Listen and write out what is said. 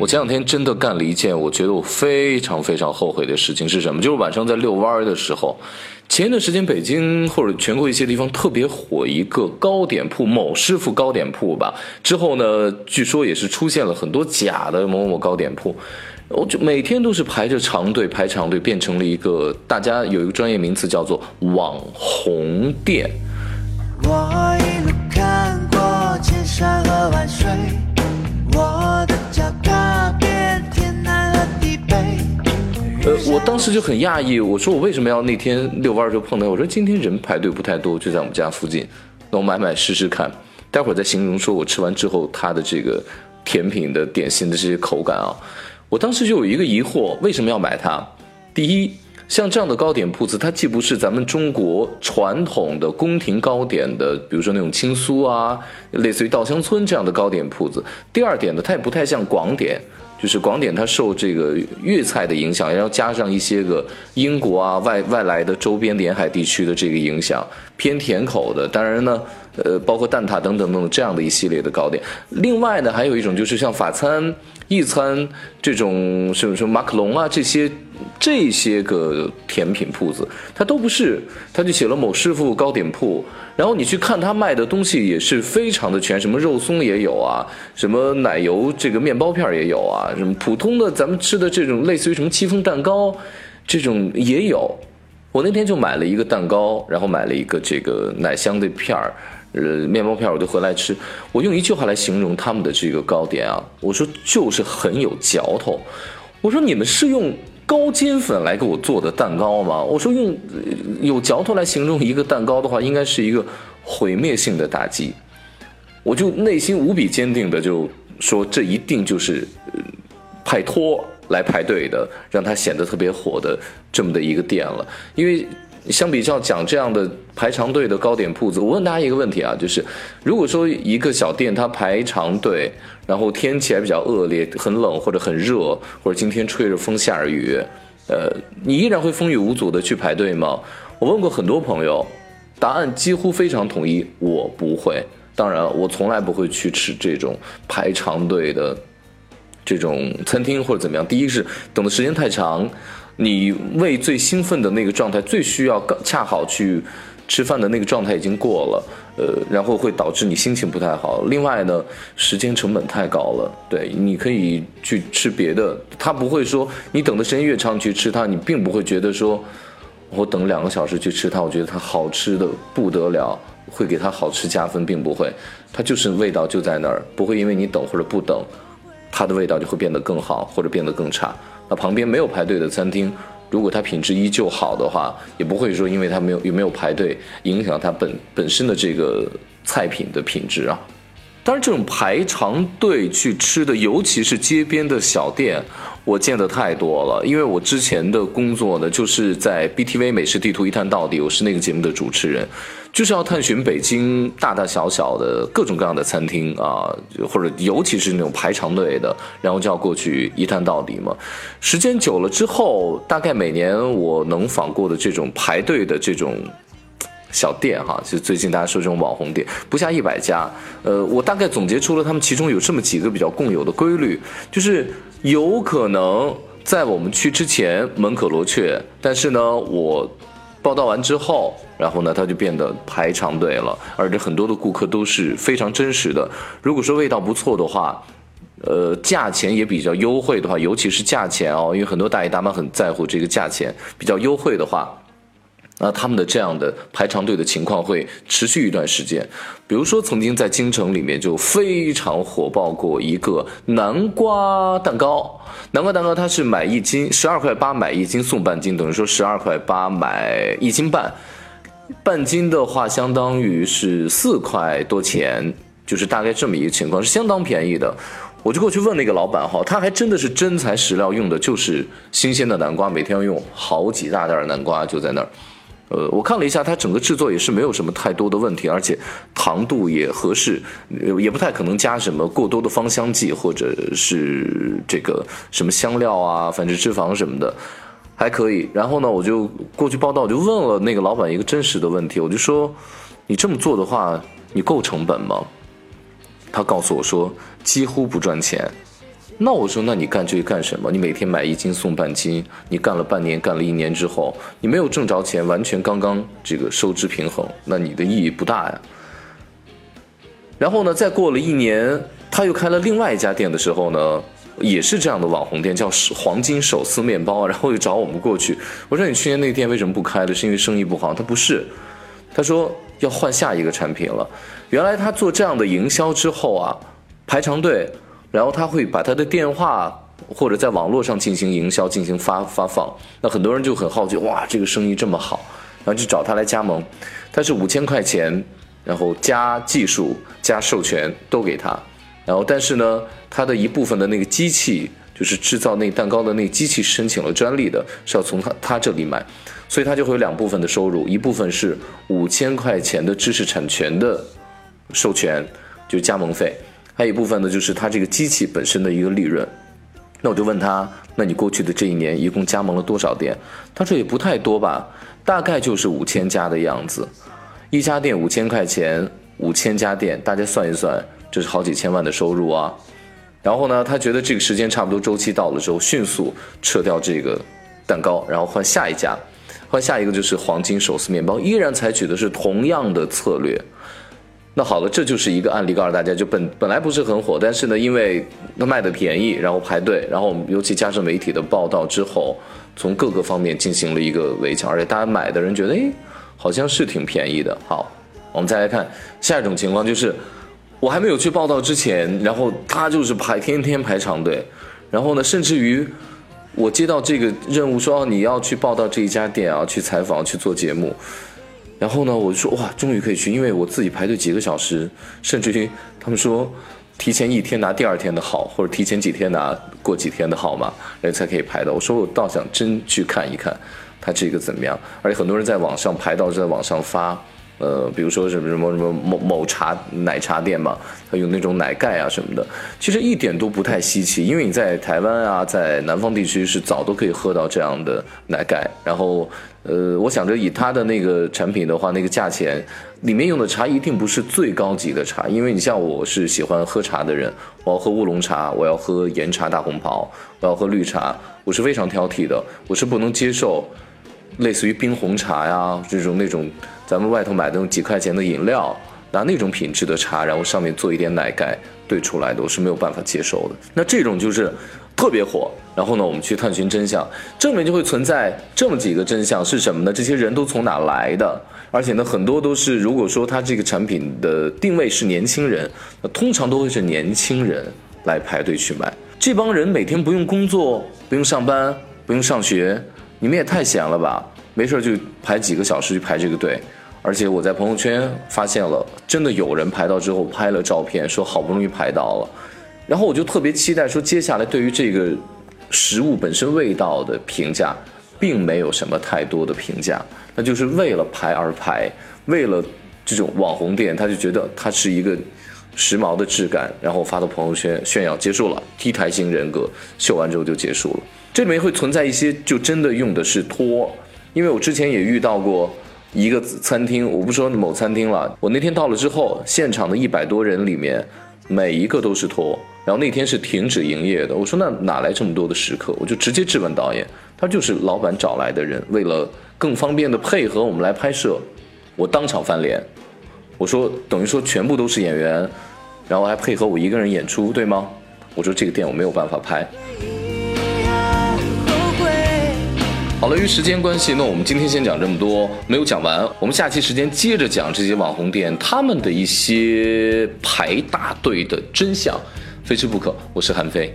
我前两天真的干了一件我觉得我非常非常后悔的事情是什么？就是晚上在遛弯儿的时候，前一段时间北京或者全国一些地方特别火一个糕点铺某师傅糕点铺吧。之后呢，据说也是出现了很多假的某某糕点铺，我就每天都是排着长队排长队，变成了一个大家有一个专业名词叫做网红店。我一路看过千山和万水，我当时就很讶异，我说我为什么要那天遛弯儿就碰到？我说今天人排队不太多，就在我们家附近，那我买买试试看，待会儿再形容说我吃完之后它的这个甜品的点心的这些口感啊。我当时就有一个疑惑，为什么要买它？第一，像这样的糕点铺子，它既不是咱们中国传统的宫廷糕点的，比如说那种青酥啊，类似于稻香村这样的糕点铺子。第二点呢，它也不太像广点。就是广点，它受这个粤菜的影响，然后加上一些个英国啊外外来的周边沿海地区的这个影响，偏甜口的。当然呢，呃，包括蛋挞等等等等这样的一系列的糕点。另外呢，还有一种就是像法餐、意餐这种什么什么马克龙啊这些这些个甜品铺子，它都不是，它就写了某师傅糕点铺。然后你去看他卖的东西也是非常的全，什么肉松也有啊，什么奶油这个面包片也有啊，什么普通的咱们吃的这种类似于什么戚风蛋糕，这种也有。我那天就买了一个蛋糕，然后买了一个这个奶香的片儿，呃，面包片儿我就回来吃。我用一句话来形容他们的这个糕点啊，我说就是很有嚼头。我说你们是用。高筋粉来给我做的蛋糕吗？我说用有嚼头来形容一个蛋糕的话，应该是一个毁灭性的打击。我就内心无比坚定的就说，这一定就是呃派托来排队的，让它显得特别火的这么的一个店了。因为相比较讲这样的排长队的糕点铺子，我问大家一个问题啊，就是如果说一个小店它排长队。然后天气还比较恶劣，很冷或者很热，或者今天吹着风下着雨，呃，你依然会风雨无阻的去排队吗？我问过很多朋友，答案几乎非常统一，我不会。当然，我从来不会去吃这种排长队的这种餐厅或者怎么样。第一是等的时间太长，你胃最兴奋的那个状态，最需要恰好去。吃饭的那个状态已经过了，呃，然后会导致你心情不太好。另外呢，时间成本太高了。对，你可以去吃别的，他不会说你等的时间越长去吃它，你并不会觉得说，我等两个小时去吃它，我觉得它好吃的不得了，会给它好吃加分，并不会。它就是味道就在那儿，不会因为你等或者不等，它的味道就会变得更好或者变得更差。那旁边没有排队的餐厅。如果它品质依旧好的话，也不会说因为它没有有没有排队影响它本本身的这个菜品的品质啊。当然，这种排长队去吃的，尤其是街边的小店，我见的太多了。因为我之前的工作呢，就是在 BTV 美食地图一探到底，我是那个节目的主持人，就是要探寻北京大大小小的各种各样的餐厅啊，或者尤其是那种排长队的，然后就要过去一探到底嘛。时间久了之后，大概每年我能访过的这种排队的这种。小店哈，就最近大家说这种网红店不下一百家，呃，我大概总结出了他们其中有这么几个比较共有的规律，就是有可能在我们去之前门可罗雀，但是呢，我报道完之后，然后呢，他就变得排长队了，而且很多的顾客都是非常真实的。如果说味道不错的话，呃，价钱也比较优惠的话，尤其是价钱哦，因为很多大爷大妈很在乎这个价钱，比较优惠的话。那他们的这样的排长队的情况会持续一段时间，比如说曾经在京城里面就非常火爆过一个南瓜蛋糕，南瓜蛋糕它是买一斤十二块八买一斤送半斤，等于说十二块八买一斤半，半斤的话相当于是四块多钱，就是大概这么一个情况，是相当便宜的。我就过去问那个老板哈，他还真的是真材实料，用的就是新鲜的南瓜，每天要用好几大袋南瓜就在那儿。呃，我看了一下，它整个制作也是没有什么太多的问题，而且糖度也合适，也不太可能加什么过多的芳香剂或者是这个什么香料啊、反式脂肪什么的，还可以。然后呢，我就过去报道，我就问了那个老板一个真实的问题，我就说，你这么做的话，你够成本吗？他告诉我说，几乎不赚钱。那我说，那你干这个干什么？你每天买一斤送半斤，你干了半年，干了一年之后，你没有挣着钱，完全刚刚这个收支平衡，那你的意义不大呀。然后呢，再过了一年，他又开了另外一家店的时候呢，也是这样的网红店，叫黄金手撕面包，然后又找我们过去。我说你去年那个店为什么不开了？是因为生意不好？他不是，他说要换下一个产品了。原来他做这样的营销之后啊，排长队。然后他会把他的电话或者在网络上进行营销，进行发发放。那很多人就很好奇，哇，这个生意这么好，然后就找他来加盟。他是五千块钱，然后加技术加授权都给他。然后但是呢，他的一部分的那个机器，就是制造那蛋糕的那个机器申请了专利的，是要从他他这里买，所以他就会有两部分的收入，一部分是五千块钱的知识产权的授权，就加盟费。还有一部分呢，就是它这个机器本身的一个利润。那我就问他，那你过去的这一年一共加盟了多少店？他说也不太多吧，大概就是五千家的样子。一家店五千块钱，五千家店，大家算一算，这是好几千万的收入啊。然后呢，他觉得这个时间差不多周期到了之后，迅速撤掉这个蛋糕，然后换下一家，换下一个就是黄金手撕面包，依然采取的是同样的策略。那好了，这就是一个案例，告诉大家，就本本来不是很火，但是呢，因为它卖的便宜，然后排队，然后我们尤其加上媒体的报道之后，从各个方面进行了一个围剿，而且大家买的人觉得，哎，好像是挺便宜的。好，我们再来看下一种情况，就是我还没有去报道之前，然后他就是排天天排长队，然后呢，甚至于我接到这个任务说你要去报道这一家店啊，去采访去做节目。然后呢，我就说哇，终于可以去，因为我自己排队几个小时，甚至于他们说提前一天拿第二天的号，或者提前几天拿过几天的号码，人才可以排到。我说我倒想真去看一看，它这个怎么样？而且很多人在网上排到，在网上发。呃，比如说什么什么什么某某茶奶茶店嘛，它有那种奶盖啊什么的，其实一点都不太稀奇，因为你在台湾啊，在南方地区是早都可以喝到这样的奶盖。然后，呃，我想着以它的那个产品的话，那个价钱，里面用的茶一定不是最高级的茶，因为你像我是喜欢喝茶的人，我要喝乌龙茶，我要喝岩茶大红袍，我要喝绿茶，我是非常挑剔的，我是不能接受。类似于冰红茶呀，这种那种咱们外头买的那种几块钱的饮料，拿那种品质的茶，然后上面做一点奶盖兑出来的，我是没有办法接受的。那这种就是特别火。然后呢，我们去探寻真相，正面就会存在这么几个真相是什么呢？这些人都从哪来的？而且呢，很多都是如果说他这个产品的定位是年轻人，那通常都会是年轻人来排队去买。这帮人每天不用工作，不用上班，不用上学。你们也太闲了吧！没事就排几个小时去排这个队，而且我在朋友圈发现了，真的有人排到之后拍了照片，说好不容易排到了，然后我就特别期待说接下来对于这个食物本身味道的评价，并没有什么太多的评价，那就是为了排而排，为了这种网红店，他就觉得它是一个时髦的质感，然后发到朋友圈炫耀，结束了，T 台型人格秀完之后就结束了。这里面会存在一些，就真的用的是托，因为我之前也遇到过一个餐厅，我不说某餐厅了，我那天到了之后，现场的一百多人里面，每一个都是托，然后那天是停止营业的，我说那哪来这么多的食客？我就直接质问导演，他就是老板找来的人，为了更方便的配合我们来拍摄，我当场翻脸，我说等于说全部都是演员，然后还配合我一个人演出，对吗？我说这个店我没有办法拍。好了，由于时间关系，那我们今天先讲这么多，没有讲完。我们下期时间接着讲这些网红店他们的一些排大队的真相，非吃不可。我是韩飞。